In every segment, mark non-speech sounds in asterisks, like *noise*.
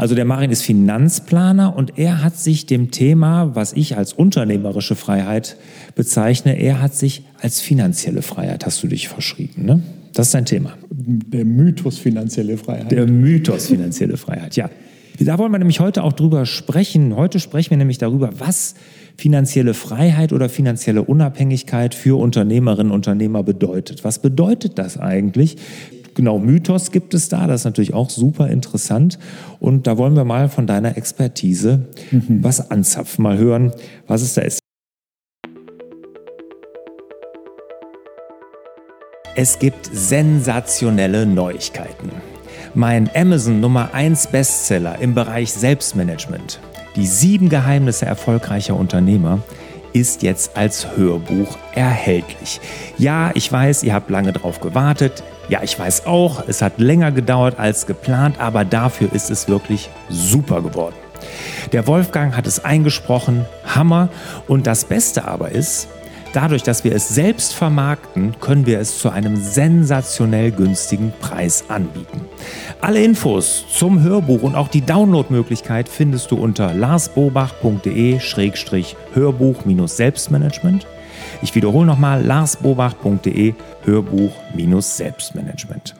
Also der Marin ist Finanzplaner und er hat sich dem Thema, was ich als unternehmerische Freiheit bezeichne, er hat sich als finanzielle Freiheit, hast du dich verschrieben, ne? Das ist dein Thema. Der Mythos finanzielle Freiheit. Der Mythos finanzielle Freiheit, ja. Da wollen wir nämlich heute auch drüber sprechen. Heute sprechen wir nämlich darüber, was finanzielle Freiheit oder finanzielle Unabhängigkeit für Unternehmerinnen und Unternehmer bedeutet. Was bedeutet das eigentlich? Genau, Mythos gibt es da, das ist natürlich auch super interessant. Und da wollen wir mal von deiner Expertise mhm. was anzapfen, mal hören, was es da ist. Es gibt sensationelle Neuigkeiten. Mein Amazon Nummer 1 Bestseller im Bereich Selbstmanagement, die sieben Geheimnisse erfolgreicher Unternehmer, ist jetzt als Hörbuch erhältlich. Ja, ich weiß, ihr habt lange drauf gewartet. Ja, ich weiß auch, es hat länger gedauert als geplant, aber dafür ist es wirklich super geworden. Der Wolfgang hat es eingesprochen, Hammer. Und das Beste aber ist, dadurch, dass wir es selbst vermarkten, können wir es zu einem sensationell günstigen Preis anbieten. Alle Infos zum Hörbuch und auch die Downloadmöglichkeit findest du unter larsbobach.de-hörbuch-selbstmanagement. Ich wiederhole nochmal larsbobach.de Hörbuch-Selbstmanagement.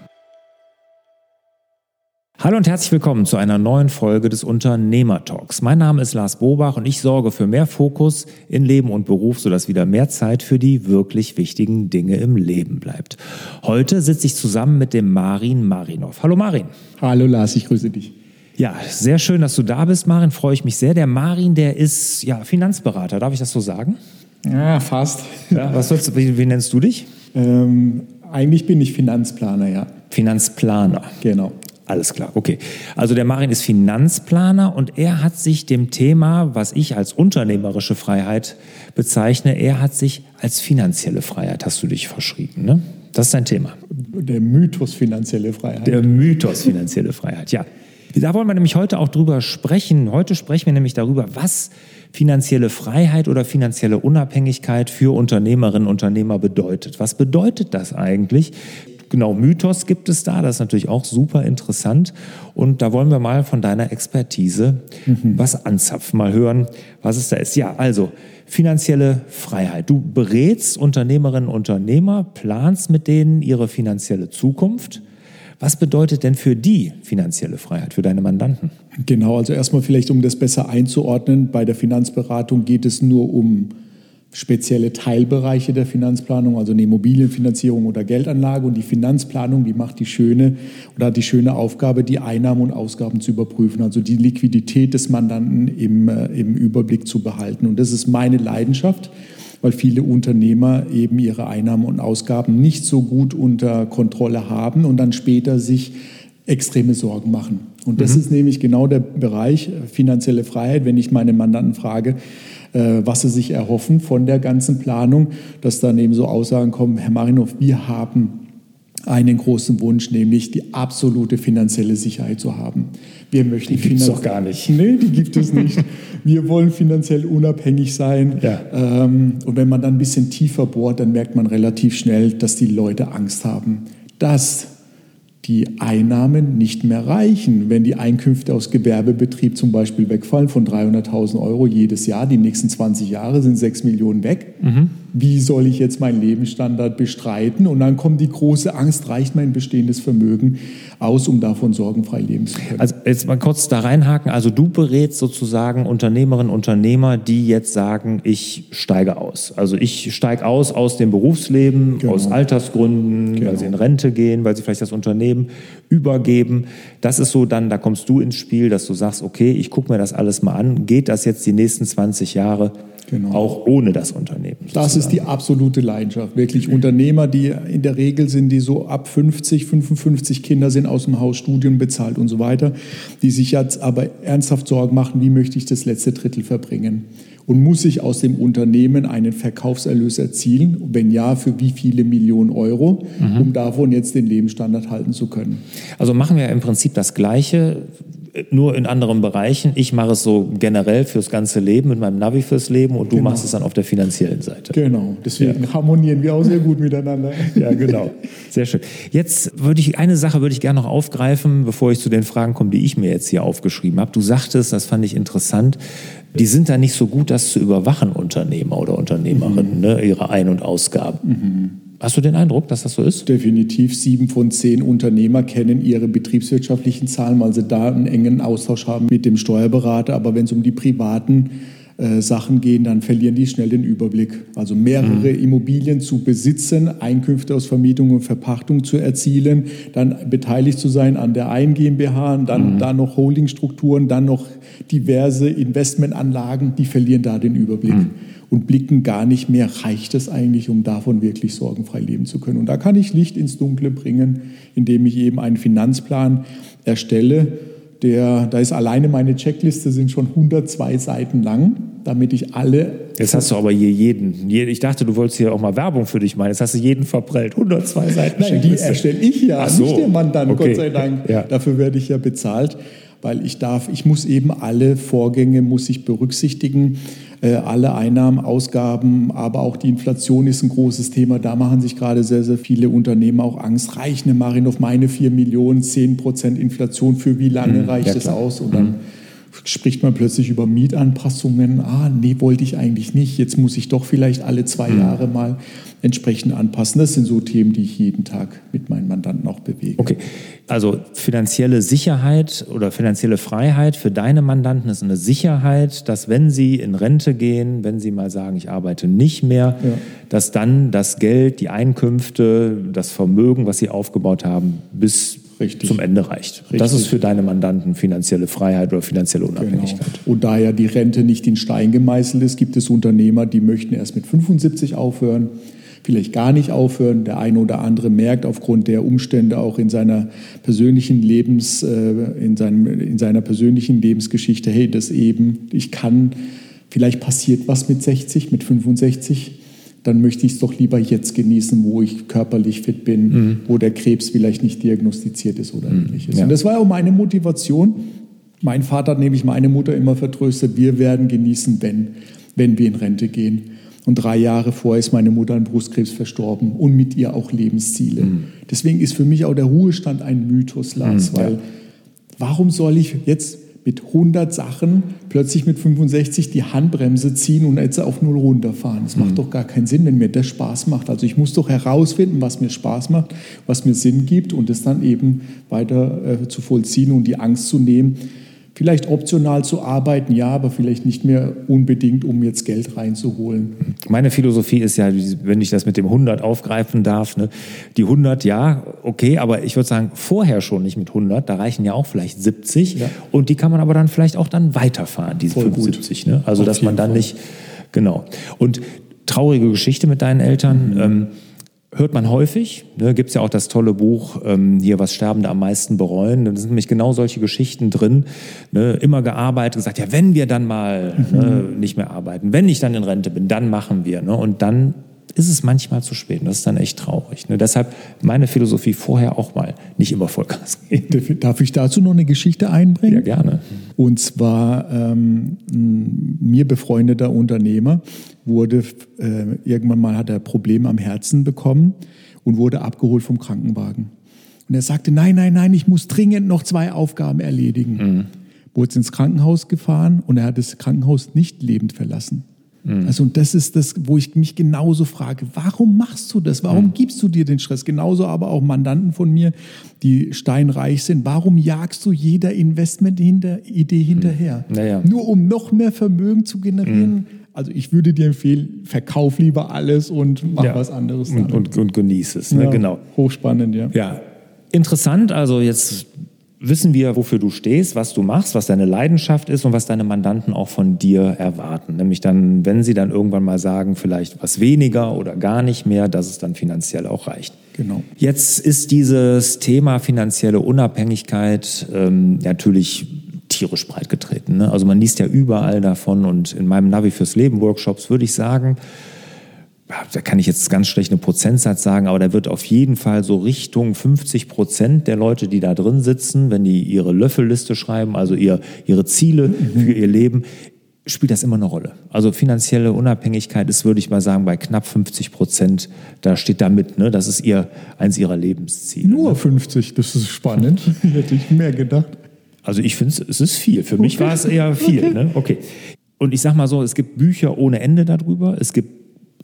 Hallo und herzlich willkommen zu einer neuen Folge des Unternehmertalks. Mein Name ist Lars Bobach und ich sorge für mehr Fokus in Leben und Beruf, sodass wieder mehr Zeit für die wirklich wichtigen Dinge im Leben bleibt. Heute sitze ich zusammen mit dem Marin Marinov. Hallo Marin. Hallo Lars, ich grüße dich. Ja, sehr schön, dass du da bist, Marin. Freue ich mich sehr. Der Marin, der ist ja Finanzberater. Darf ich das so sagen? Ja, fast. Ja, was sollst, wie, wie nennst du dich? Ähm, eigentlich bin ich Finanzplaner, ja. Finanzplaner. Genau. Alles klar, okay. Also der Marin ist Finanzplaner und er hat sich dem Thema, was ich als unternehmerische Freiheit bezeichne, er hat sich als finanzielle Freiheit, hast du dich verschrieben, ne? Das ist dein Thema. Der Mythos finanzielle Freiheit. Der Mythos finanzielle Freiheit, ja. Da wollen wir nämlich heute auch drüber sprechen. Heute sprechen wir nämlich darüber, was finanzielle Freiheit oder finanzielle Unabhängigkeit für Unternehmerinnen und Unternehmer bedeutet. Was bedeutet das eigentlich? Genau, Mythos gibt es da, das ist natürlich auch super interessant. Und da wollen wir mal von deiner Expertise mhm. was anzapfen, mal hören, was es da ist. Ja, also finanzielle Freiheit. Du berätst Unternehmerinnen und Unternehmer, planst mit denen ihre finanzielle Zukunft. Was bedeutet denn für die finanzielle Freiheit, für deine Mandanten? Genau, also erstmal vielleicht, um das besser einzuordnen, bei der Finanzberatung geht es nur um spezielle Teilbereiche der Finanzplanung, also eine Immobilienfinanzierung oder Geldanlage. Und die Finanzplanung, die macht die schöne oder hat die schöne Aufgabe, die Einnahmen und Ausgaben zu überprüfen, also die Liquidität des Mandanten im, äh, im Überblick zu behalten. Und das ist meine Leidenschaft, weil viele Unternehmer eben ihre Einnahmen und Ausgaben nicht so gut unter Kontrolle haben und dann später sich extreme Sorgen machen. Und das mhm. ist nämlich genau der Bereich finanzielle Freiheit, wenn ich meine Mandanten frage, äh, was sie sich erhoffen von der ganzen Planung, dass dann eben so Aussagen kommen, Herr Marinov, wir haben einen großen Wunsch, nämlich die absolute finanzielle Sicherheit zu haben. Wir möchten die gibt es doch gar nicht. Nee, die gibt es nicht. Wir wollen finanziell unabhängig sein. Ja. Ähm, und wenn man dann ein bisschen tiefer bohrt, dann merkt man relativ schnell, dass die Leute Angst haben, dass die Einnahmen nicht mehr reichen. Wenn die Einkünfte aus Gewerbebetrieb zum Beispiel wegfallen von 300.000 Euro jedes Jahr, die nächsten 20 Jahre sind 6 Millionen weg. Mhm. Wie soll ich jetzt meinen Lebensstandard bestreiten? Und dann kommt die große Angst, reicht mein bestehendes Vermögen aus, um davon sorgenfrei leben zu können? Also jetzt mal kurz da reinhaken. Also du berätst sozusagen Unternehmerinnen und Unternehmer, die jetzt sagen, ich steige aus. Also ich steige aus aus dem Berufsleben, genau. aus Altersgründen, genau. weil sie in Rente gehen, weil sie vielleicht das Unternehmen Unternehmen übergeben. Das ist so dann, da kommst du ins Spiel, dass du sagst, okay, ich gucke mir das alles mal an. Geht das jetzt die nächsten 20 Jahre? Genau. Auch ohne das Unternehmen. Sozusagen. Das ist die absolute Leidenschaft. Wirklich Unternehmer, die in der Regel sind, die so ab 50, 55 Kinder sind aus dem Haus, Studien bezahlt und so weiter, die sich jetzt aber ernsthaft Sorgen machen, wie möchte ich das letzte Drittel verbringen und muss ich aus dem Unternehmen einen Verkaufserlös erzielen? Wenn ja, für wie viele Millionen Euro, mhm. um davon jetzt den Lebensstandard halten zu können? Also machen wir im Prinzip das Gleiche nur in anderen Bereichen. Ich mache es so generell fürs ganze Leben mit meinem Navi fürs Leben und du Genau. machst es dann auf der finanziellen Seite. Genau, deswegen harmonieren wir auch sehr gut miteinander. *laughs* Ja, genau. Sehr schön. Jetzt würde ich eine Sache würde ich gerne noch aufgreifen, bevor ich zu den Fragen komme, die ich mir jetzt hier aufgeschrieben habe. Du sagtest, das fand ich interessant, die sind da nicht so gut, das zu überwachen, Unternehmer oder Unternehmerinnen, ne, ihre Ein- und Ausgaben. Hast du den Eindruck, dass das so ist? Definitiv sieben von zehn Unternehmer kennen ihre betriebswirtschaftlichen Zahlen, weil sie da einen engen Austausch haben mit dem Steuerberater. Aber wenn es um die privaten äh, Sachen geht, dann verlieren die schnell den Überblick. Also mehrere Immobilien zu besitzen, Einkünfte aus Vermietung und Verpachtung zu erzielen, dann beteiligt zu sein an der einen GmbH, und dann da noch Holdingstrukturen, dann noch diverse Investmentanlagen, die verlieren da den Überblick und blicken gar nicht mehr, reicht es eigentlich, um davon wirklich sorgenfrei leben zu können. Und da kann ich Licht ins Dunkle bringen, indem ich eben einen Finanzplan erstelle. Der, da ist alleine meine Checkliste sind schon 102 Seiten lang, damit ich alle Jetzt hast du aber hier jeden. je- Ich dachte, du wolltest hier auch mal Werbung für dich machen. Jetzt hast du jeden verprellt. 102 Seiten. Nein, die erstelle ich ja, so. nicht der Mandant, Okay. Gott sei Dank. Ja. Dafür werde ich ja bezahlt, weil ich darf, ich muss eben alle Vorgänge muss ich berücksichtigen, alle Einnahmen, Ausgaben, aber auch die Inflation ist ein großes Thema. Da machen sich gerade sehr, sehr viele Unternehmer auch Angst. Reicht eine Marin auf meine 4 Millionen, 10 Prozent Inflation, für wie lange reicht ja, es klar. aus? Und dann spricht man plötzlich über Mietanpassungen. Ah, nee, wollte ich eigentlich nicht. Jetzt muss ich doch vielleicht alle zwei Jahre mal entsprechend anpassen. Das sind so Themen, die ich jeden Tag mit meinen Mandanten auch bewege. Okay, also finanzielle Sicherheit oder finanzielle Freiheit für deine Mandanten ist eine Sicherheit, dass wenn sie in Rente gehen, wenn sie mal sagen, ich arbeite nicht mehr, Ja. dass dann das Geld, die Einkünfte, das Vermögen, was sie aufgebaut haben, bis Richtig. zum Ende reicht. Das ist für deine Mandanten finanzielle Freiheit oder finanzielle Genau. Unabhängigkeit. Und da ja die Rente nicht in Stein gemeißelt ist, gibt es Unternehmer, die möchten erst mit 75 aufhören, vielleicht gar nicht aufhören. Der eine oder andere merkt aufgrund der Umstände auch in seiner persönlichen Lebens, äh, in, seinem, in seiner persönlichen Lebensgeschichte, hey, das eben, ich kann, vielleicht passiert was mit 60, mit 65. Dann möchte ich es doch lieber jetzt genießen, wo ich körperlich fit bin, wo der Krebs vielleicht nicht diagnostiziert ist oder ähnliches. Ja. Und das war auch meine Motivation. Mein Vater hat nämlich meine Mutter immer vertröstet, wir werden genießen, wenn, wenn wir in Rente gehen. Und drei Jahre vorher ist meine Mutter an Brustkrebs verstorben und mit ihr auch Lebensziele. Deswegen ist für mich auch der Ruhestand ein Mythos, Lars, Mhm, ja. weil warum soll ich jetzt mit 100 Sachen plötzlich mit 65 die Handbremse ziehen und jetzt auf Null runterfahren? Das Mhm. macht doch gar keinen Sinn, wenn mir das Spaß macht. Also ich muss doch herausfinden, was mir Spaß macht, was mir Sinn gibt und das dann eben weiter äh, zu vollziehen und die Angst zu nehmen. Vielleicht optional zu arbeiten, ja, aber vielleicht nicht mehr unbedingt, um jetzt Geld reinzuholen. Meine Philosophie ist ja, wenn ich das mit dem 100 aufgreifen darf, ne, die 100, ja, okay, aber ich würde sagen, vorher schon nicht mit 100, da reichen ja auch vielleicht 70 Ja. und die kann man aber dann vielleicht auch dann weiterfahren, diese Voll gut. 75. Ne? Also, Auf dass man dann Fall. nicht, genau. Und traurige Geschichte mit deinen Eltern, Mhm. ähm, hört man häufig. Ne, Gibt es ja auch das tolle Buch ähm, hier, was Sterbende am meisten bereuen. Da sind nämlich genau solche Geschichten drin. Ne, immer gearbeitet, gesagt, ja, wenn wir dann mal ne, nicht mehr arbeiten, wenn ich dann in Rente bin, dann machen wir. Ne? Und dann ist es manchmal zu spät. Und das ist dann echt traurig. Ne? Deshalb meine Philosophie vorher auch mal nicht immer Vollgas geben. Darf ich dazu noch eine Geschichte einbringen? Ja, gerne. Und zwar ähm, ein mir befreundeter Unternehmer wurde äh, irgendwann mal hat er Probleme am Herzen bekommen und wurde abgeholt vom Krankenwagen. Und er sagte, nein, nein, nein, ich muss dringend noch zwei Aufgaben erledigen. Wurde ins Krankenhaus gefahren und er hat das Krankenhaus nicht lebend verlassen. Also und das ist das, wo ich mich genauso frage, warum machst du das? Warum gibst du dir den Stress? Genauso aber auch Mandanten von mir, die steinreich sind. Warum jagst du jeder Investment-Idee hinterher? Naja. Nur um noch mehr Vermögen zu generieren? Also ich würde dir empfehlen, verkauf lieber alles und mach Ja. was anderes. Und, und, und genieß es. Ne? Ja, Genau. Hochspannend, ja. Ja, interessant. Also jetzt wissen wir, wofür du stehst, was du machst, was deine Leidenschaft ist und was deine Mandanten auch von dir erwarten. Nämlich dann, wenn sie dann irgendwann mal sagen, vielleicht was weniger oder gar nicht mehr, dass es dann finanziell auch reicht. Genau. Jetzt ist dieses Thema finanzielle Unabhängigkeit ähm, natürlich tierisch breit getreten. Ne? Also man liest ja überall davon und in meinem Navi fürs Leben Workshops würde ich sagen, da kann ich jetzt ganz schlecht einen Prozentsatz sagen, aber da wird auf jeden Fall so Richtung 50 Prozent der Leute, die da drin sitzen, wenn die ihre Löffelliste schreiben, also ihr, ihre Ziele mhm. für ihr Leben, spielt das immer eine Rolle. Also finanzielle Unabhängigkeit ist, würde ich mal sagen, bei knapp 50 Prozent, da steht da mit, ne? das ist ihr, eins ihrer Lebensziele. Nur 50, das ist spannend. *laughs* Hätte ich mehr gedacht. Also ich finde, es ist viel. Für okay. mich war es eher viel. Okay. Ne? okay. Und ich sage mal so, es gibt Bücher ohne Ende darüber. Es gibt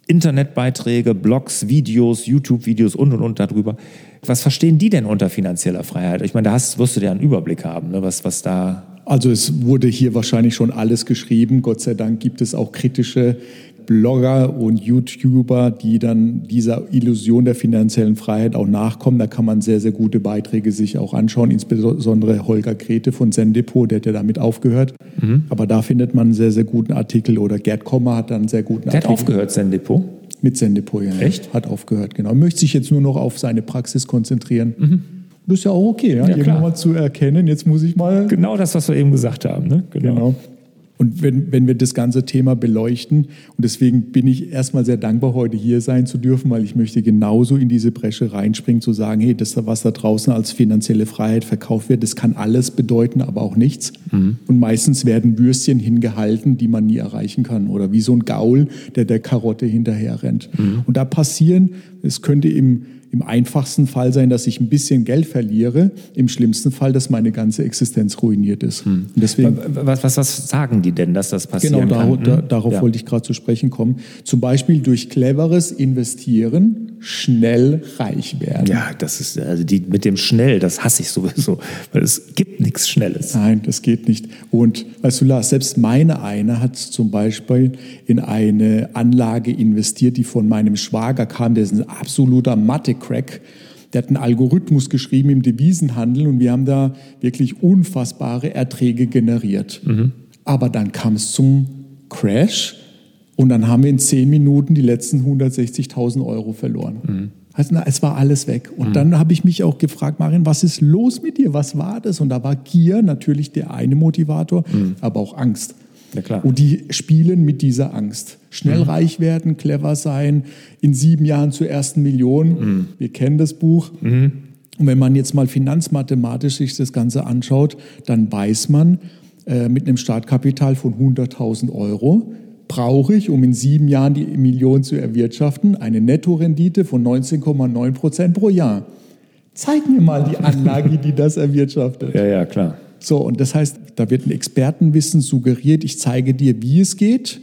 Internetbeiträge, Blogs, Videos, YouTube-Videos und und und darüber. Was verstehen die denn unter finanzieller Freiheit? Ich meine, da hast, wirst du ja einen Überblick haben, ne, was, was da. Also es wurde hier wahrscheinlich schon alles geschrieben. Gott sei Dank gibt es auch kritische Blogger und YouTuber, die dann dieser Illusion der finanziellen Freiheit auch nachkommen. Da kann man sehr, sehr gute Beiträge sich auch anschauen, insbesondere Holger Grete von Sendepot, der hat ja damit aufgehört. Mhm. Aber da findet man einen sehr, sehr guten Artikel oder Gerd Kommer hat dann einen sehr guten der Artikel. Der hat aufgehört, Sendepot? Mit Sendepot, ja. Echt? Hat aufgehört, genau. Möchte sich jetzt nur noch auf seine Praxis konzentrieren. Mhm. Das ist ja auch okay, ja, ja irgendwann mal zu erkennen. Jetzt muss ich mal. Genau das, was wir eben gesagt haben. Ne? Genau. genau. Und wenn, wenn wir das ganze Thema beleuchten, und deswegen bin ich erstmal sehr dankbar, heute hier sein zu dürfen, weil ich möchte genauso in diese Bresche reinspringen, zu sagen, hey, das, was da draußen als finanzielle Freiheit verkauft wird, das kann alles bedeuten, aber auch nichts. Mhm. Und meistens werden Würstchen hingehalten, die man nie erreichen kann. Oder wie so ein Gaul, der der Karotte hinterher rennt. Mhm. Und da passieren, es könnte im im einfachsten Fall sein, dass ich ein bisschen Geld verliere, im schlimmsten Fall, dass meine ganze Existenz ruiniert ist. Hm. Deswegen, was, was, was, sagen die denn, dass das passieren genau, kann? Genau, da, darauf ja. wollte ich gerade zu sprechen kommen. Zum Beispiel durch cleveres Investieren schnell reich werden. Ja, das ist also die mit dem schnell, das hasse ich sowieso, weil es gibt nichts Schnelles. Nein, das geht nicht. Und weißt du, Lars, selbst meine eine hat zum Beispiel in eine Anlage investiert, die von meinem Schwager kam, der ist ein absoluter Mathe-Crack. Der hat einen Algorithmus geschrieben im Devisenhandel und wir haben da wirklich unfassbare Erträge generiert. Mhm. Aber dann kam es zum Crash und dann haben wir in zehn Minuten die letzten 160.000 Euro verloren. Mhm. Also, na, es war alles weg. Und mhm. dann habe ich mich auch gefragt, Marin, was ist los mit dir? Was war das? Und da war Gier natürlich der eine Motivator, mhm. aber auch Angst. Ja. Und die spielen mit dieser Angst. Schnell mhm. reich werden, clever sein, in sieben Jahren zur ersten Million. Mhm. Wir kennen das Buch. Mhm. Und wenn man jetzt mal finanzmathematisch sich das Ganze anschaut, dann weiß man, äh, mit einem Startkapital von 100.000 Euro brauche ich, um in sieben Jahren die Million zu erwirtschaften, eine Nettorendite von 19,9 Prozent pro Jahr. Zeig mir mal die *laughs* Anlage, die das erwirtschaftet. Ja, ja, klar. So, und das heißt, da wird ein Expertenwissen suggeriert, ich zeige dir, wie es geht.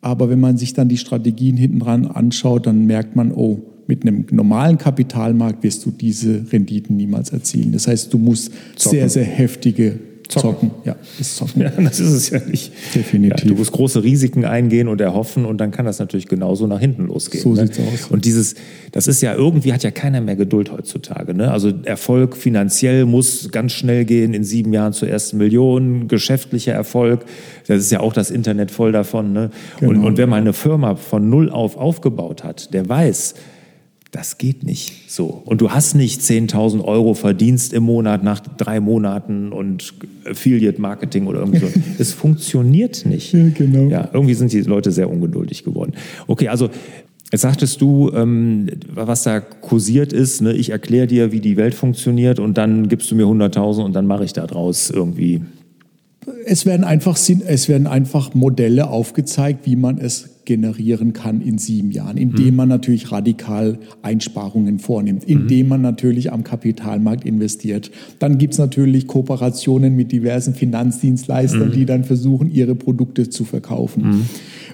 Aber wenn man sich dann die Strategien hinten dran anschaut, dann merkt man, oh, mit einem normalen Kapitalmarkt wirst du diese Renditen niemals erzielen. Das heißt, du musst Zocken. sehr, sehr heftige Zocken. Ja, das Zocken. *laughs* Ja, das ist es ja nicht. Definitiv. Ja, du musst große Risiken eingehen und erhoffen und dann kann das natürlich genauso nach hinten losgehen. So ne? sieht's aus. Und dieses, das ist ja irgendwie hat ja keiner mehr Geduld heutzutage. Ne? Also Erfolg finanziell muss ganz schnell gehen, in sieben Jahren zur ersten Million, geschäftlicher Erfolg. Das ist ja auch das Internet voll davon. Ne? Genau. Und, und wer mal eine Firma von null auf aufgebaut hat, der weiß, das geht nicht so. Und du hast nicht 10.000 Euro Verdienst im Monat nach drei Monaten und Affiliate Marketing oder irgendwie so. *laughs* es funktioniert nicht. Ja, genau. Ja, irgendwie sind die Leute sehr ungeduldig geworden. Okay, also Jetzt sagtest du, ähm, was da kursiert ist, ne? ich erkläre dir, wie die Welt funktioniert und dann gibst du mir 100.000 und dann mache ich da draus irgendwie es werden, einfach, es werden einfach Modelle aufgezeigt, wie man es generieren kann in sieben Jahren, indem mhm. man natürlich radikal Einsparungen vornimmt, indem mhm. man natürlich am Kapitalmarkt investiert. Dann gibt es natürlich Kooperationen mit diversen Finanzdienstleistern, mhm. die dann versuchen, ihre Produkte zu verkaufen.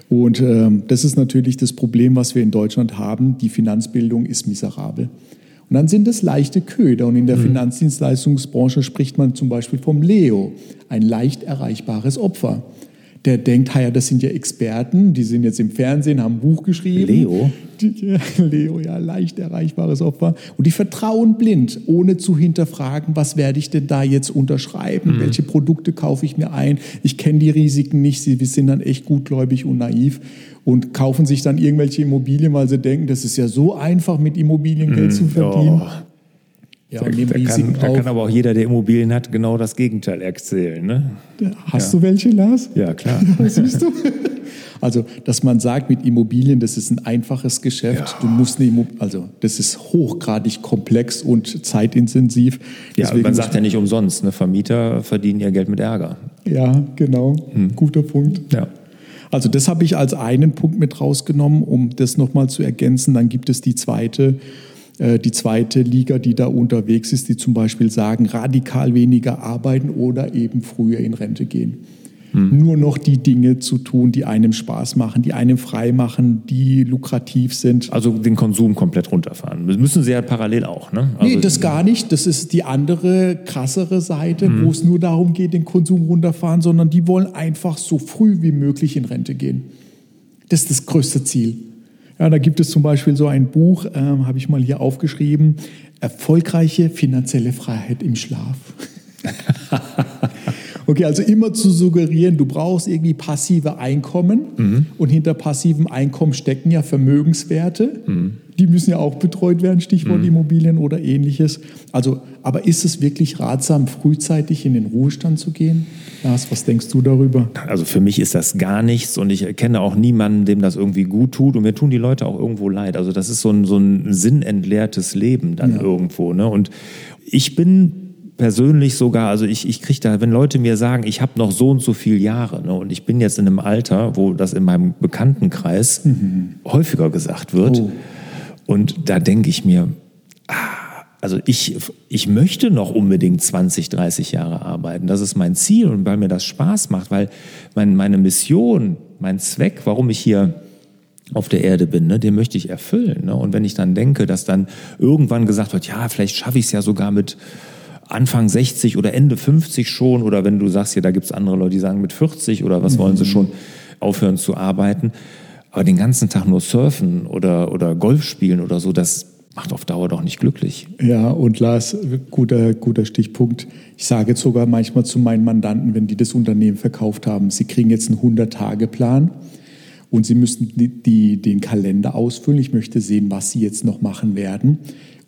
Und ähm, das ist natürlich das Problem, was wir in Deutschland haben. Die Finanzbildung ist miserabel. Und dann sind es leichte Köder. Und in der mhm. Finanzdienstleistungsbranche spricht man zum Beispiel vom Leo, ein leicht erreichbares Opfer der denkt, ja, das sind ja Experten, die sind jetzt im Fernsehen, haben ein Buch geschrieben. Leo? Die, *laughs* Leo, ja, leicht erreichbares Opfer. Und die vertrauen blind, ohne zu hinterfragen, was werde ich denn da jetzt unterschreiben? Mhm. Welche Produkte kaufe ich mir ein? Ich kenne die Risiken nicht, sie sind dann echt gutgläubig und naiv und kaufen sich dann irgendwelche Immobilien, weil sie denken, das ist ja so einfach, mit Immobilien Geld mhm. zu verdienen. Oh. Ja, da, und da, kann, da kann aber auch jeder, der Immobilien hat, genau das Gegenteil erzählen. Ne? Hast du welche, Lars? Ja, klar. *laughs* Siehst du? Also, dass man sagt, mit Immobilien, das ist ein einfaches Geschäft. Ja. Du musst eine Immo also das ist hochgradig komplex und zeitintensiv. Ja, man sagt ja nicht umsonst, ne? Vermieter verdienen ihr Geld mit Ärger. Ja, genau. Hm. Guter Punkt. Ja. Also das habe ich als einen Punkt mit rausgenommen, um das nochmal zu ergänzen. Dann gibt es die zweite, die zweite Liga, die da unterwegs ist, die zum Beispiel sagen, radikal weniger arbeiten oder eben früher in Rente gehen. Nur noch die Dinge zu tun, die einem Spaß machen, die einem frei machen, die lukrativ sind. Also den Konsum komplett runterfahren. Das müssen sie ja parallel auch. Ne? Also, Nee, das gar nicht. Das ist die andere, krassere Seite, Mhm. wo es nur darum geht, den Konsum runterfahren, sondern die wollen einfach so früh wie möglich in Rente gehen. Das ist das größte Ziel. Ja, da gibt es zum Beispiel so ein Buch, ähm, habe ich mal hier aufgeschrieben, Erfolgreiche finanzielle Freiheit im Schlaf. *laughs* Okay, also immer zu suggerieren, du brauchst irgendwie passive Einkommen und hinter passivem Einkommen stecken ja Vermögenswerte. Die müssen ja auch betreut werden, Stichwort Immobilien oder ähnliches. Also, aber ist es wirklich ratsam, frühzeitig in den Ruhestand zu gehen? Lars, was denkst du darüber? Also für mich ist das gar nichts und ich kenne auch niemanden, dem das irgendwie gut tut und mir tun die Leute auch irgendwo leid. Also das ist so ein, so ein sinnentleertes Leben dann Ja. irgendwo. Ne? Und ich bin persönlich sogar, also ich, ich kriege da, wenn Leute mir sagen, ich habe noch so und so viele Jahre ne, und ich bin jetzt in einem Alter, wo das in meinem Bekanntenkreis häufiger gesagt wird. Oh. Und da denke ich mir, ah, also ich, ich möchte noch unbedingt 20, 30 Jahre arbeiten. Das ist mein Ziel und weil mir das Spaß macht, weil mein, meine Mission, mein Zweck, warum ich hier auf der Erde bin, ne, den möchte ich erfüllen. Ne? Und wenn ich dann denke, dass dann irgendwann gesagt wird, ja, vielleicht schaffe ich es ja sogar mit Anfang 60 oder Ende 50 schon, oder wenn du sagst, ja, da gibt es andere Leute, die sagen mit 40 oder was wollen sie schon aufhören zu arbeiten. Aber den ganzen Tag nur surfen oder, oder Golf spielen oder so, das macht auf Dauer doch nicht glücklich. Ja, und Lars, guter, guter Stichpunkt. Ich sage jetzt sogar manchmal zu meinen Mandanten, wenn die das Unternehmen verkauft haben, sie kriegen jetzt einen 100-Tage-Plan und sie müssen die, die, den Kalender ausfüllen. Ich möchte sehen, was sie jetzt noch machen werden.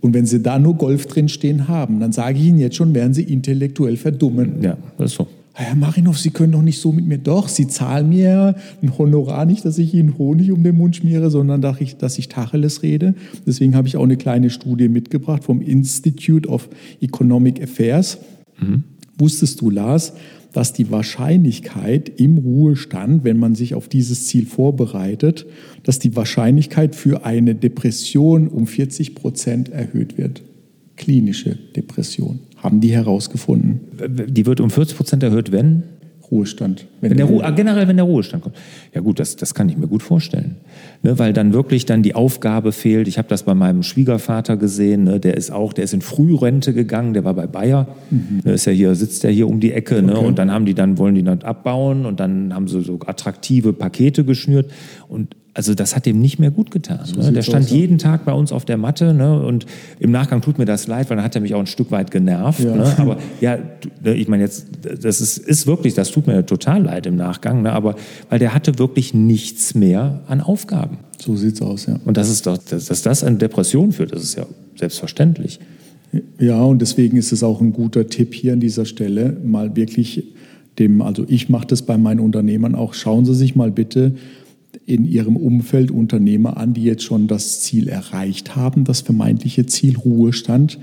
Und wenn sie da nur Golf drin stehen haben, dann sage ich ihnen jetzt schon, werden sie intellektuell verdummen. Ja, das ist so. Herr Marinov, Sie können doch nicht so mit mir. Doch, Sie zahlen mir ein Honorar nicht, dass ich Ihnen Honig um den Mund schmiere, sondern dass ich, dass ich Tacheles rede. Deswegen habe ich auch eine kleine Studie mitgebracht vom Institute of Economic Affairs. Wusstest du, Lars, dass die Wahrscheinlichkeit im Ruhestand, wenn man sich auf dieses Ziel vorbereitet, dass die Wahrscheinlichkeit für eine Depression um 40 Prozent erhöht wird? Klinische Depression. Haben die herausgefunden. Die wird um 40 Prozent erhöht, wenn? Ruhestand. Wenn der Ruhe, ah, generell, wenn der Ruhestand kommt. Ja gut, das, das kann ich mir gut vorstellen. Ne, weil dann wirklich dann die Aufgabe fehlt. Ich habe das bei meinem Schwiegervater gesehen. Ne, der ist auch, der ist in Frührente gegangen. Der war bei Bayer. Ne, ist ja hier, sitzt ja hier um die Ecke. Ne, Okay. und dann haben die dann wollen die dann abbauen und dann haben sie so attraktive Pakete geschnürt und also das hat dem nicht mehr gut getan. ne? Der stand aus, ja. jeden Tag bei uns auf der Matte ne? und im Nachgang tut mir das leid, weil dann hat er mich auch ein Stück weit genervt. Ja. Ne? Aber ja, ne, ich meine jetzt, das ist, ist wirklich, das tut mir total leid im Nachgang, ne? aber weil der hatte wirklich nichts mehr an Aufgaben. So sieht's aus, ja. Und das ist doch, dass, dass das an Depression führt, das ist ja selbstverständlich. Ja, und deswegen ist es auch ein guter Tipp hier an dieser Stelle, mal wirklich dem, also ich mache das bei meinen Unternehmern auch, schauen Sie sich mal bitte in Ihrem Umfeld Unternehmer an, die jetzt schon das Ziel erreicht haben, das vermeintliche Ziel Ruhestand.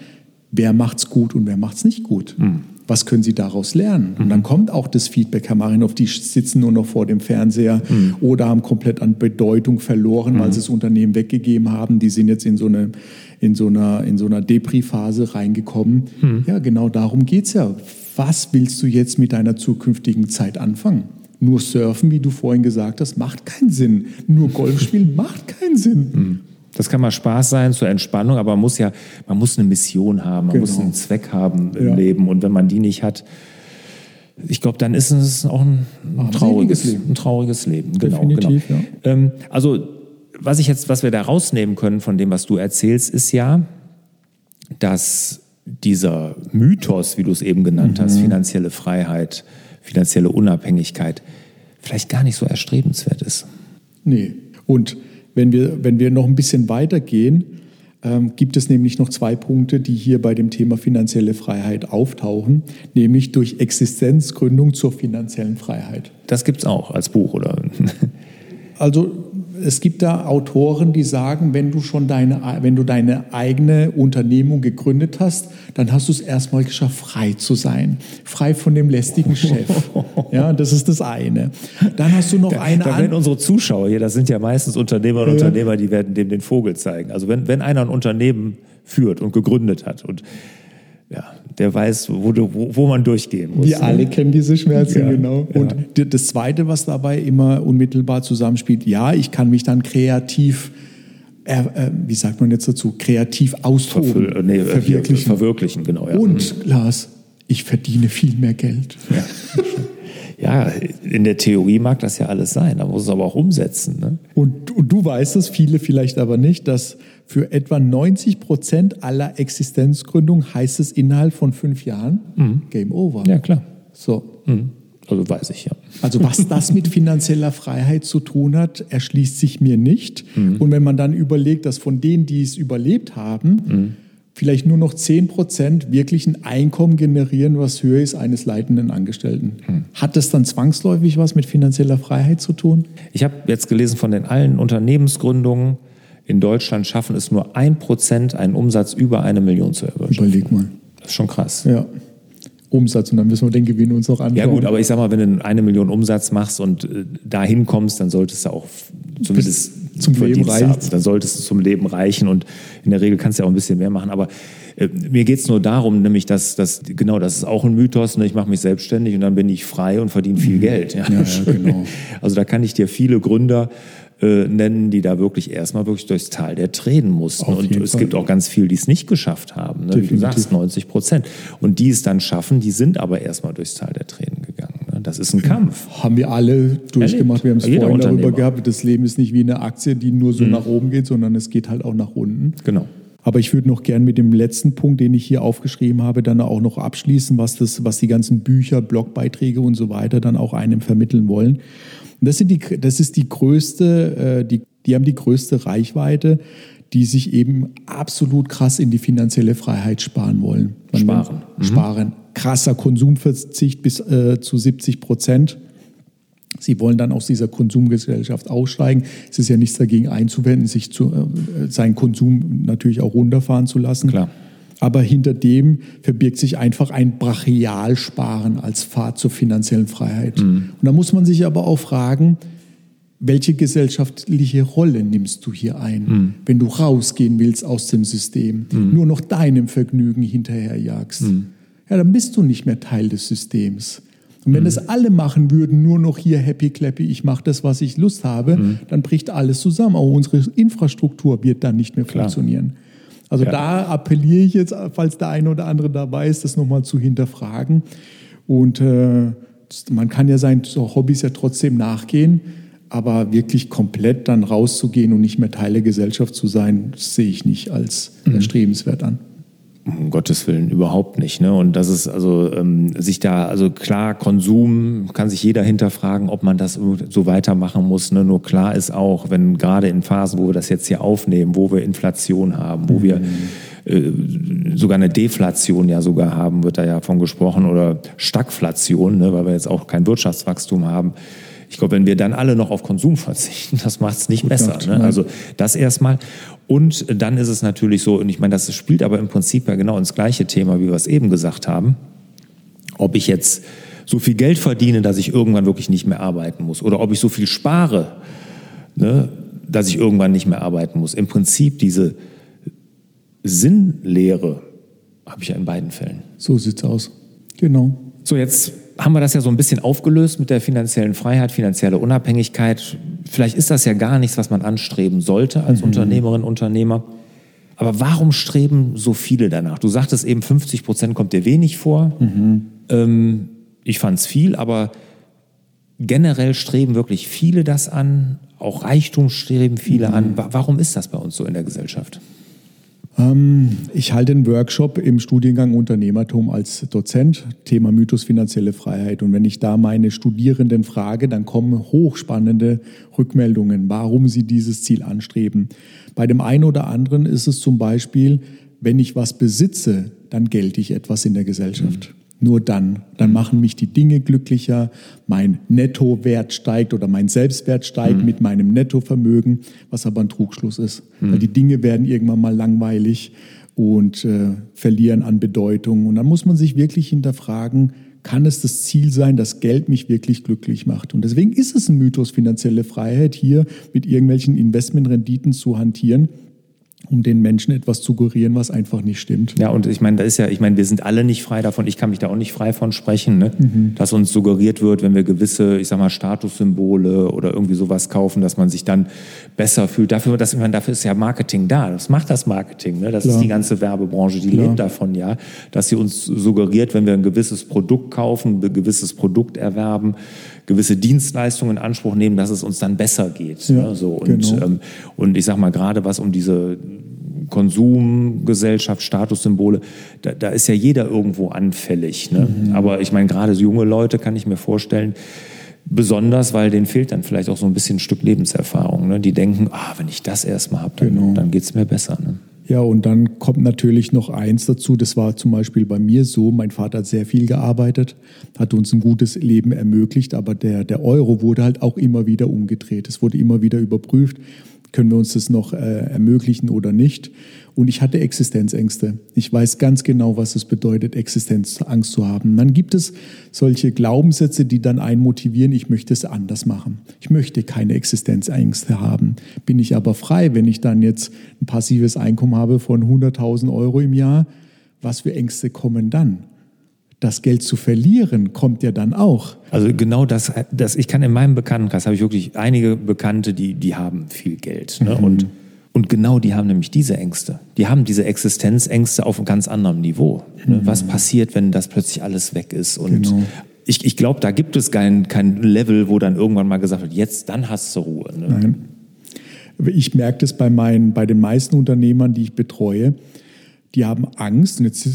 Wer macht's gut und wer macht's nicht gut? Was können Sie daraus lernen? Und dann kommt auch das Feedback, Herr Marinov, die sitzen nur noch vor dem Fernseher oder haben komplett an Bedeutung verloren, weil sie das Unternehmen weggegeben haben. Die sind jetzt in so eine, in so einer, in so einer Depri-Phase reingekommen. Ja, genau darum geht's ja. Was willst du jetzt mit deiner zukünftigen Zeit anfangen? Nur surfen, wie du vorhin gesagt hast, macht keinen Sinn. Nur Golf spielen *laughs* macht keinen Sinn. Das kann mal Spaß sein zur Entspannung, aber man muss ja, man muss eine Mission haben, man Genau. muss einen Zweck haben im Ja. Leben. Und wenn man die nicht hat, ich glaube, dann ist es auch ein, ein trauriges Leben. Ein trauriges Leben. Genau, Definitiv, genau. Ähm, also, was ich jetzt, was wir da rausnehmen können von dem, was du erzählst, ist ja, dass dieser Mythos, wie du es eben genannt hast, finanzielle Freiheit, finanzielle Unabhängigkeit, vielleicht gar nicht so erstrebenswert ist. Nee. Und wenn wir, wenn wir noch ein bisschen weitergehen, ähm, gibt es nämlich noch zwei Punkte, die hier bei dem Thema finanzielle Freiheit auftauchen, nämlich durch Existenzgründung zur finanziellen Freiheit. Das gibt es auch als Buch, oder? Also es gibt da Autoren, die sagen, wenn du schon deine, wenn du deine eigene Unternehmung gegründet hast, dann hast du es erstmal geschafft, frei zu sein. Frei von dem lästigen Chef. *laughs* Ja, das ist das eine. Dann hast du noch da, eine. Da werden unsere Zuschauer hier, das sind ja meistens Unternehmer und ja. Unternehmer, die werden dem den Vogel zeigen. Also wenn, wenn einer ein Unternehmen führt und gegründet hat und ja, der weiß, wo, du, wo, wo, man durchgehen muss. Wir ne? alle kennen diese Schmerzen, ja, genau. Und ja. das Zweite, was dabei immer unmittelbar zusammenspielt, ja, ich kann mich dann kreativ, äh, äh, wie sagt man jetzt dazu, kreativ austoben, Verfüll, nee, verwirklichen. verwirklichen, genau. Ja. Und, mhm. Lars, ich verdiene viel mehr Geld. Ja. *laughs* ja, in der Theorie mag das ja alles sein, da muss es aber auch umsetzen. Ne? Und, und du weißt es, viele vielleicht aber nicht, dass für etwa 90 Prozent aller Existenzgründungen heißt es innerhalb von fünf Jahren mhm. Game Over. Ja, klar. So. Mhm. Also weiß ich ja. Also was das mit finanzieller Freiheit zu tun hat, erschließt sich mir nicht. Mhm. Und wenn man dann überlegt, dass von denen, die es überlebt haben, mhm vielleicht nur noch 10 Prozent wirklich ein Einkommen generieren, was höher ist eines leitenden Angestellten. Hm. Hat das dann zwangsläufig was mit finanzieller Freiheit zu tun? Ich habe jetzt gelesen von den allen Unternehmensgründungen in Deutschland schaffen es nur ein Prozent, einen Umsatz über eine Million zu erwirtschaften. Überleg mal. Das ist schon krass. Ja. Umsatz und dann müssen wir den Gewinn uns auch anschauen. Ja gut, aber ich sag mal, wenn du eine Million Umsatz machst und äh, dahin kommst, dann solltest du auch zumindest zum Leben reichen. Dann solltest du zum Leben reichen und in der Regel kannst du ja auch ein bisschen mehr machen. Aber äh, mir geht es nur darum, nämlich, dass, dass genau, das ist auch ein Mythos, ne? ich mache mich selbstständig und dann bin ich frei und verdiene viel mhm. Geld. Ja, ja, ja, genau. *laughs* Also da kann ich dir viele Gründer äh, nennen, die da wirklich erstmal wirklich durchs Tal der Tränen mussten. und es Fall. gibt auch ganz viele, die es nicht geschafft haben. Ne? Wie du sagst, 90 Prozent. Und die es dann schaffen, die sind aber erstmal durchs Tal der Tränen gegangen. Das ist ein Kampf. Haben wir alle durchgemacht. Wir haben es vorhin darüber gehabt. Das Leben ist nicht wie eine Aktie, die nur so mhm. nach oben geht, sondern es geht halt auch nach unten. Genau. Aber ich würde noch gern mit dem letzten Punkt, den ich hier aufgeschrieben habe, dann auch noch abschließen, was, das, was die ganzen Bücher, Blogbeiträge und so weiter dann auch einem vermitteln wollen. Und das, sind die, das ist die größte, äh, die, die haben die größte Reichweite, die sich eben absolut krass in die finanzielle Freiheit sparen wollen. Man sparen. Mhm. Sparen krasser Konsumverzicht bis äh, zu 70 Prozent. Sie wollen dann aus dieser Konsumgesellschaft aussteigen. Es ist ja nichts dagegen einzuwenden, sich zu, äh, seinen Konsum natürlich auch runterfahren zu lassen. Klar. Aber hinter dem verbirgt sich einfach ein Brachialsparen als Pfad zur finanziellen Freiheit. Mhm. Und da muss man sich aber auch fragen, welche gesellschaftliche Rolle nimmst du hier ein, mhm. wenn du rausgehen willst aus dem System, mhm. nur noch deinem Vergnügen hinterherjagst? Mhm ja, dann bist du nicht mehr Teil des Systems. Und wenn mhm. das alle machen würden, nur noch hier happy clappy, ich mache das, was ich Lust habe, mhm. dann bricht alles zusammen. Auch unsere Infrastruktur wird dann nicht mehr Klar. funktionieren. Also ja. da appelliere ich jetzt, falls der eine oder andere dabei ist, das nochmal zu hinterfragen. Und äh, man kann ja seinen so Hobbys ja trotzdem nachgehen, aber wirklich komplett dann rauszugehen und nicht mehr Teil der Gesellschaft zu sein, das sehe ich nicht als mhm. erstrebenswert an. Um Gottes Willen überhaupt nicht. Ne? Und das ist also ähm, sich da, also klar, Konsum kann sich jeder hinterfragen, ob man das so weitermachen muss. Ne? Nur klar ist auch, wenn gerade in Phasen, wo wir das jetzt hier aufnehmen, wo wir Inflation haben, wo mhm. wir äh, sogar eine Deflation ja sogar haben, wird da ja von gesprochen, oder Stagflation, ne? weil wir jetzt auch kein Wirtschaftswachstum haben. Ich glaube, wenn wir dann alle noch auf Konsum verzichten, das macht es nicht Gut besser. Ne? Also das erstmal. Und dann ist es natürlich so, und ich meine, das spielt aber im Prinzip ja genau ins gleiche Thema, wie wir es eben gesagt haben. Ob ich jetzt so viel Geld verdiene, dass ich irgendwann wirklich nicht mehr arbeiten muss, oder ob ich so viel spare, ne, dass ich irgendwann nicht mehr arbeiten muss. Im Prinzip diese Sinnlehre habe ich ja in beiden Fällen. So sieht's aus. Genau. So, jetzt haben wir das ja so ein bisschen aufgelöst mit der finanziellen Freiheit, finanzielle Unabhängigkeit. Vielleicht ist das ja gar nichts, was man anstreben sollte als mhm. Unternehmerin, Unternehmer. Aber warum streben so viele danach? Du sagtest eben, 50 Prozent kommt dir wenig vor. Mhm. Ähm, ich fand es viel, aber generell streben wirklich viele das an. Auch Reichtum streben viele mhm. an. Warum ist das bei uns so in der Gesellschaft? Ähm, ich halte einen Workshop im Studiengang Unternehmertum als Dozent, Thema Mythos finanzielle Freiheit. Und wenn ich da meine Studierenden frage, dann kommen hochspannende Rückmeldungen, warum sie dieses Ziel anstreben. Bei dem einen oder anderen ist es zum Beispiel, wenn ich was besitze, dann gelte ich etwas in der Gesellschaft. Mhm. Nur dann. Dann machen mich die Dinge glücklicher, mein Nettowert steigt oder mein Selbstwert steigt mhm. mit meinem Nettovermögen, was aber ein Trugschluss ist. Mhm. Weil die Dinge werden irgendwann mal langweilig und äh, verlieren an Bedeutung. Und dann muss man sich wirklich hinterfragen, kann es das Ziel sein, dass Geld mich wirklich glücklich macht? Und deswegen ist es ein Mythos, finanzielle Freiheit hier mit irgendwelchen Investmentrenditen zu hantieren um den Menschen etwas zu suggerieren, was einfach nicht stimmt. Ja, und ich meine, da ist ja, ich meine, wir sind alle nicht frei davon, ich kann mich da auch nicht frei von sprechen, ne? Mhm. dass uns suggeriert wird, wenn wir gewisse, ich sag mal, Statussymbole oder irgendwie sowas kaufen, dass man sich dann besser fühlt. Dafür, dass, ich meine, dafür ist ja Marketing da. Das macht das Marketing. Ne? Das Klar. ist die ganze Werbebranche, die Klar. lebt davon ja, dass sie uns suggeriert, wenn wir ein gewisses Produkt kaufen, ein gewisses Produkt erwerben, gewisse Dienstleistungen in Anspruch nehmen, dass es uns dann besser geht. Ja, ne? so, und, genau. ähm, und ich sage mal, gerade was um diese Konsumgesellschaft, Statussymbole, da, da, ist ja jeder irgendwo anfällig. Ne? Mhm. Aber ich meine, gerade so junge Leute kann ich mir vorstellen, besonders, weil denen fehlt dann vielleicht auch so ein bisschen ein Stück Lebenserfahrung. Ne? Die denken, ah, wenn ich das erstmal habe, dann, genau. dann geht es mir besser. Ne? Ja, und dann kommt natürlich noch eins dazu. Das war zum Beispiel bei mir so. Mein Vater hat sehr viel gearbeitet, hat uns ein gutes Leben ermöglicht, aber der, der Euro wurde halt auch immer wieder umgedreht. Es wurde immer wieder überprüft können wir uns das noch äh, ermöglichen oder nicht. Und ich hatte Existenzängste. Ich weiß ganz genau, was es bedeutet, Existenzangst zu haben. Dann gibt es solche Glaubenssätze, die dann einen motivieren, ich möchte es anders machen. Ich möchte keine Existenzängste haben. Bin ich aber frei, wenn ich dann jetzt ein passives Einkommen habe von 100.000 Euro im Jahr, was für Ängste kommen dann? das Geld zu verlieren, kommt ja dann auch. Also genau das, das ich kann in meinem Bekanntenkreis, habe ich wirklich einige Bekannte, die, die haben viel Geld. Ne? Mhm. Und, und genau die haben nämlich diese Ängste. Die haben diese Existenzängste auf einem ganz anderen Niveau. Ne? Mhm. Was passiert, wenn das plötzlich alles weg ist? Und genau. ich, ich glaube, da gibt es kein, kein Level, wo dann irgendwann mal gesagt wird, jetzt, dann hast du Ruhe. Ne? Nein. Ich merke das bei, meinen, bei den meisten Unternehmern, die ich betreue die haben Angst. Und jetzt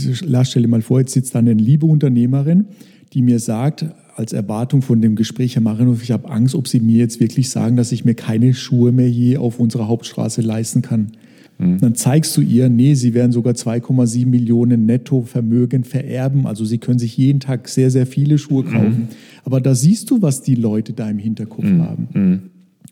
stell dir mal vor, jetzt sitzt da eine liebe Unternehmerin, die mir sagt, als Erwartung von dem Gespräch, Herr Marinov, ich habe Angst, ob Sie mir jetzt wirklich sagen, dass ich mir keine Schuhe mehr hier auf unserer Hauptstraße leisten kann. Mhm. Dann zeigst du ihr, nee, Sie werden sogar 2,7 Millionen Nettovermögen vererben. Also Sie können sich jeden Tag sehr, sehr viele Schuhe mhm. kaufen. Mhm. Aber da siehst du, was die Leute da im Hinterkopf mhm. haben. Mhm.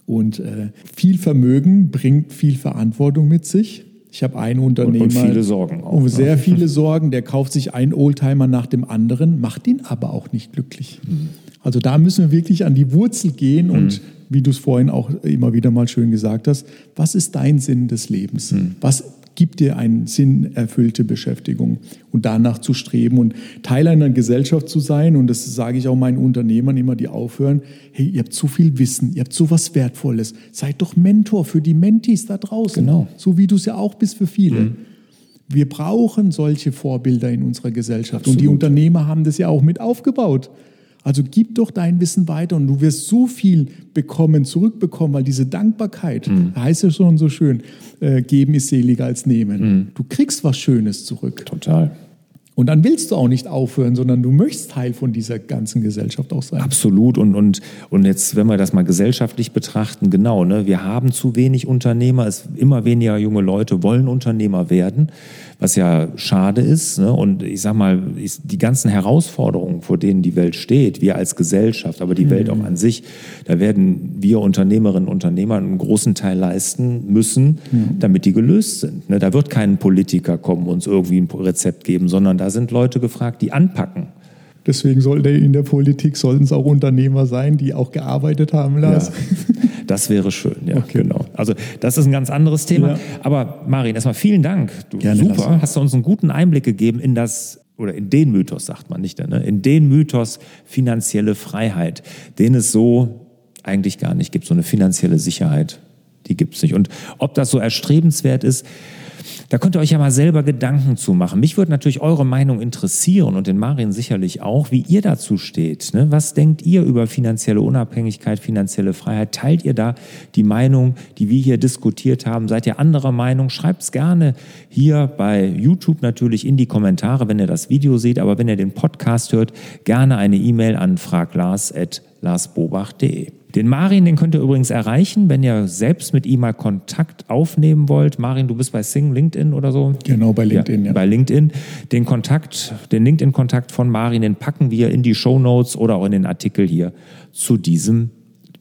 Und äh, viel Vermögen bringt viel Verantwortung mit sich. Ich habe einen Unternehmer. Und, und viele Sorgen auch. Ne? Sehr viele *laughs* Sorgen. Der kauft sich einen Oldtimer nach dem anderen, macht ihn aber auch nicht glücklich. Mhm. Also da müssen wir wirklich an die Wurzel gehen und mhm. wie du es vorhin auch immer wieder mal schön gesagt hast, was ist dein Sinn des Lebens? Mhm. Was gibt dir eine sinnerfüllte Beschäftigung und danach zu streben und Teil einer Gesellschaft zu sein. Und das sage ich auch meinen Unternehmern immer, die aufhören. Hey, ihr habt zu viel Wissen, ihr habt so was Wertvolles. Seid doch Mentor für die Mentis da draußen. Genau. So wie du es ja auch bist für viele. Mhm. Wir brauchen solche Vorbilder in unserer Gesellschaft. Absolut. Und die Unternehmer haben das ja auch mit aufgebaut. Also gib doch dein Wissen weiter und du wirst so viel bekommen, zurückbekommen, weil diese Dankbarkeit, mhm. heißt ja schon so schön, äh, geben ist seliger als nehmen. Mhm. Du kriegst was Schönes zurück. Total. Und dann willst du auch nicht aufhören, sondern du möchtest Teil von dieser ganzen Gesellschaft auch sein. Absolut. Und, und, und jetzt, wenn wir das mal gesellschaftlich betrachten, genau, ne, wir haben zu wenig Unternehmer, es immer weniger junge Leute wollen Unternehmer werden was ja schade ist. Ne? Und ich sag mal, die ganzen Herausforderungen, vor denen die Welt steht, wir als Gesellschaft, aber die mhm. Welt auch an sich, da werden wir Unternehmerinnen und Unternehmer einen großen Teil leisten müssen, mhm. damit die gelöst sind. Ne? Da wird kein Politiker kommen, uns irgendwie ein Rezept geben, sondern da sind Leute gefragt, die anpacken. Deswegen sollte in der Politik sollten es auch Unternehmer sein, die auch gearbeitet haben, Lars. Ja. *laughs* Das wäre schön, ja, okay. genau. Also das ist ein ganz anderes Thema. Ja. Aber Marin, erstmal vielen Dank. Du, Gerne super, lassen. hast du uns einen guten Einblick gegeben in das oder in den Mythos, sagt man nicht, ne? in den Mythos finanzielle Freiheit, den es so eigentlich gar nicht gibt, so eine finanzielle Sicherheit, die gibt es nicht. Und ob das so erstrebenswert ist, Da könnt ihr euch ja mal selber Gedanken zu machen. Mich würde natürlich eure Meinung interessieren und den Marin sicherlich auch, wie ihr dazu steht. Ne? Was denkt ihr über finanzielle Unabhängigkeit, finanzielle Freiheit? Teilt ihr da die Meinung, die wir hier diskutiert haben? Seid ihr anderer Meinung? Schreibt es gerne hier bei YouTube natürlich in die Kommentare, wenn ihr das Video seht. Aber wenn ihr den Podcast hört, gerne eine E-Mail an fraglars.larsbobach.de. Den Marin, den könnt ihr übrigens erreichen, wenn ihr selbst mit ihm mal Kontakt aufnehmen wollt. Marin, du bist bei Sing, LinkedIn oder so? Genau, bei LinkedIn, ja. ja. Bei LinkedIn. Den Kontakt, den LinkedIn-Kontakt von Marin, den packen wir in die Show Notes oder auch in den Artikel hier zu diesem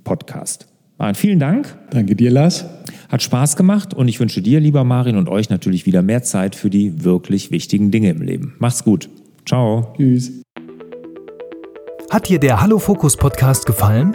Podcast. Marin, vielen Dank. Danke dir, Lars. Hat Spaß gemacht und ich wünsche dir, lieber Marin, und euch natürlich wieder mehr Zeit für die wirklich wichtigen Dinge im Leben. Macht's gut. Ciao. Tschüss. Hat dir der Hallo Fokus Podcast gefallen?